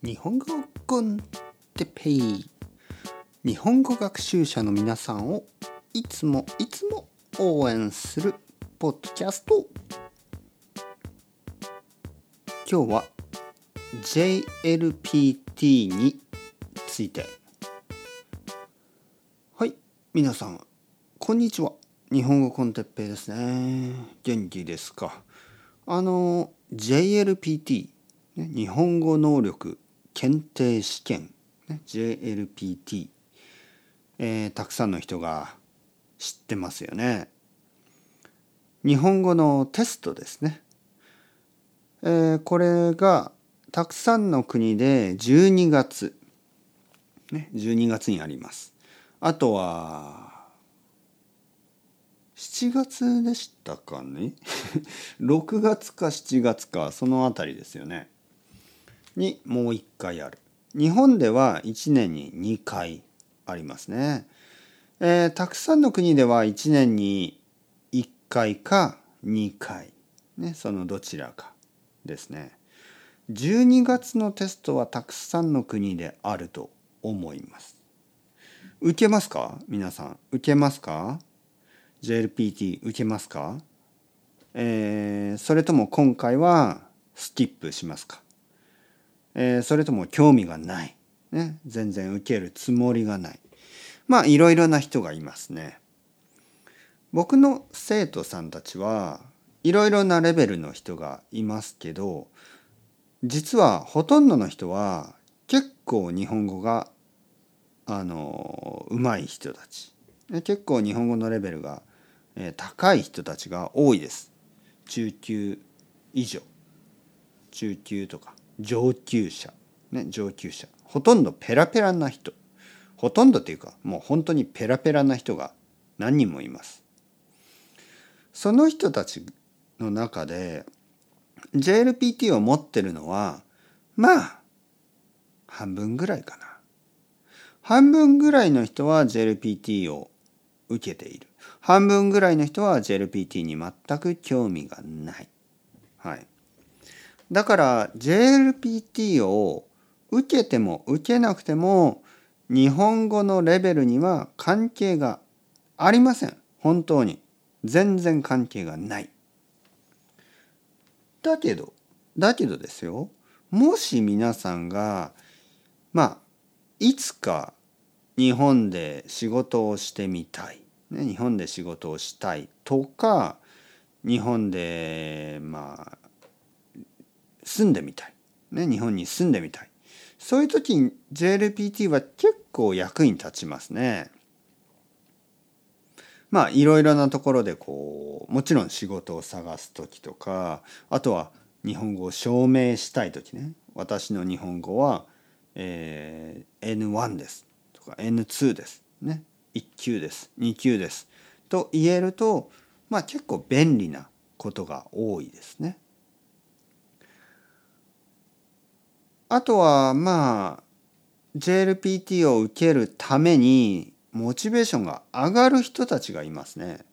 日本語コンテペイ日本語学習者の皆さんをいつもいつも応援するポッドキャスト今日は JLPT について。はい。皆さんこんにちは。日本語コンテッペイですね。元気ですか？あの JLPT 日本語能力検定試験、ね、JLPT、えー、たくさんの人が知ってますよね。日本語のテストですね。えー、これがたくさんの国で12月、ね、12月にあります。あとは7月でしたかね？6月か7月かそのあたりですよね。にもう一回ある。日本では1年に2回ありますね。えー、たくさんの国では1年に1回か2回、ね、そのどちらかですね。12月のテストはたくさんの国であると思います。受けますか？皆さん。受けますか ?JLPT 受けますか？えー、それとも今回はスキップしますか？えー、それとも興味がない、ね、全然受けるつもりがない。まあいろいろな人がいますね。僕の生徒さんたちはいろいろなレベルの人がいますけど実はほとんどの人は結構日本語があのうまい人たち。結構日本語のレベルが、え、高い人たちが多いです。中級以上。中級とか。上級者、ね、上級者ほとんどペラペラな人ほとんどっていうかもう本当にペラペラな人が何人もいます。その人たちの中で JLPT を持ってるのはまあ半分ぐらいかな。半分ぐらいの人は JLPT を受けている。半分ぐらいの人は JLPT に全く興味がない。はい。だから JLPT を受けても受けなくても日本語のレベルには関係がありません。本当に。全然関係がない。だけど、だけどですよ。もし皆さんが、まあ、いつか日本で仕事をしてみたい。ね、日本で仕事をしたいとか、日本で、まあ、住んでみたい、ね、日本に住んでみたい。そういう時に JLPT は結構役に立ちますね。まあいろいろなところでこうもちろん仕事を探す時とかあとは日本語を証明したい時ね。私の日本語は、えー、N1 です。とか N2 です。ね。1級です。2級です。と言えるとまあ結構便利なことが多いですね。あとはまあ JLPT を受けるためにモチベーションが上がる人たちがいますね。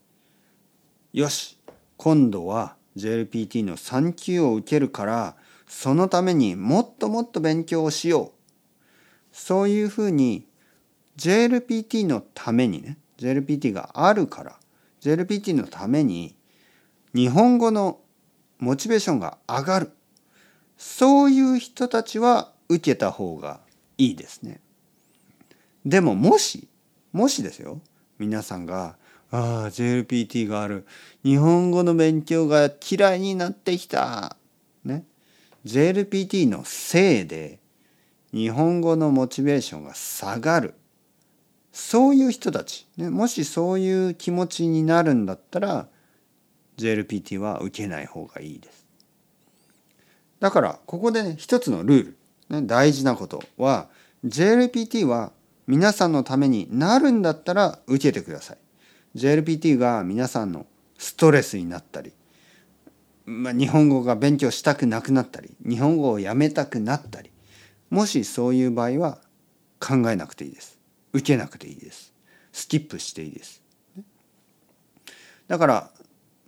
よし今度は JLPT の3級を受けるからそのためにもっともっと勉強をしよう。そういうふうに JLPT のためにね JLPT があるから JLPT のために日本語のモチベーションが上がるそういう人たちは受けた方がいいですね。でももしもしですよ。皆さんが「ああ JLPT がある。日本語の勉強が嫌いになってきた」ね。JLPT のせいで日本語のモチベーションが下がる。そういう人たち、ね、もしそういう気持ちになるんだったら JLPT は受けない方がいいです。だからここでね一つのルール、ね、大事なことは JLPT は皆さんのためになるんだったら受けてください。JLPT が皆さんのストレスになったり、まあ、日本語が勉強したくなくなったり日本語をやめたくなったりもしそういう場合は考えなくていいです。受けなくていいです。スキップしていいです。だから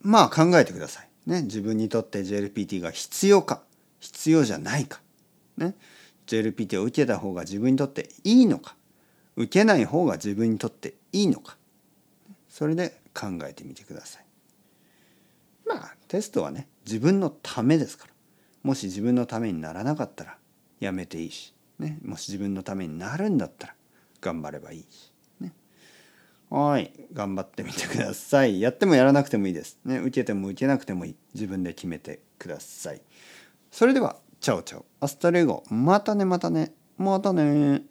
まあ考えてください。ね、自分にとって JLPT が必要か必要じゃないか、ね、JLPT を受けた方が自分にとっていいのか受けない方が自分にとっていいのかそれで考えてみてください。まあテストはね自分のためですからもし自分のためにならなかったらやめていいし、ね、もし自分のためになるんだったら頑張ればいいし。ね、はい頑張ってみてください。やってもやらなくてもいいです。ね、受けても受けなくてもいい。自分で決めてください。それではチャオチャオ。 Hasta luego。またねまたね。またね。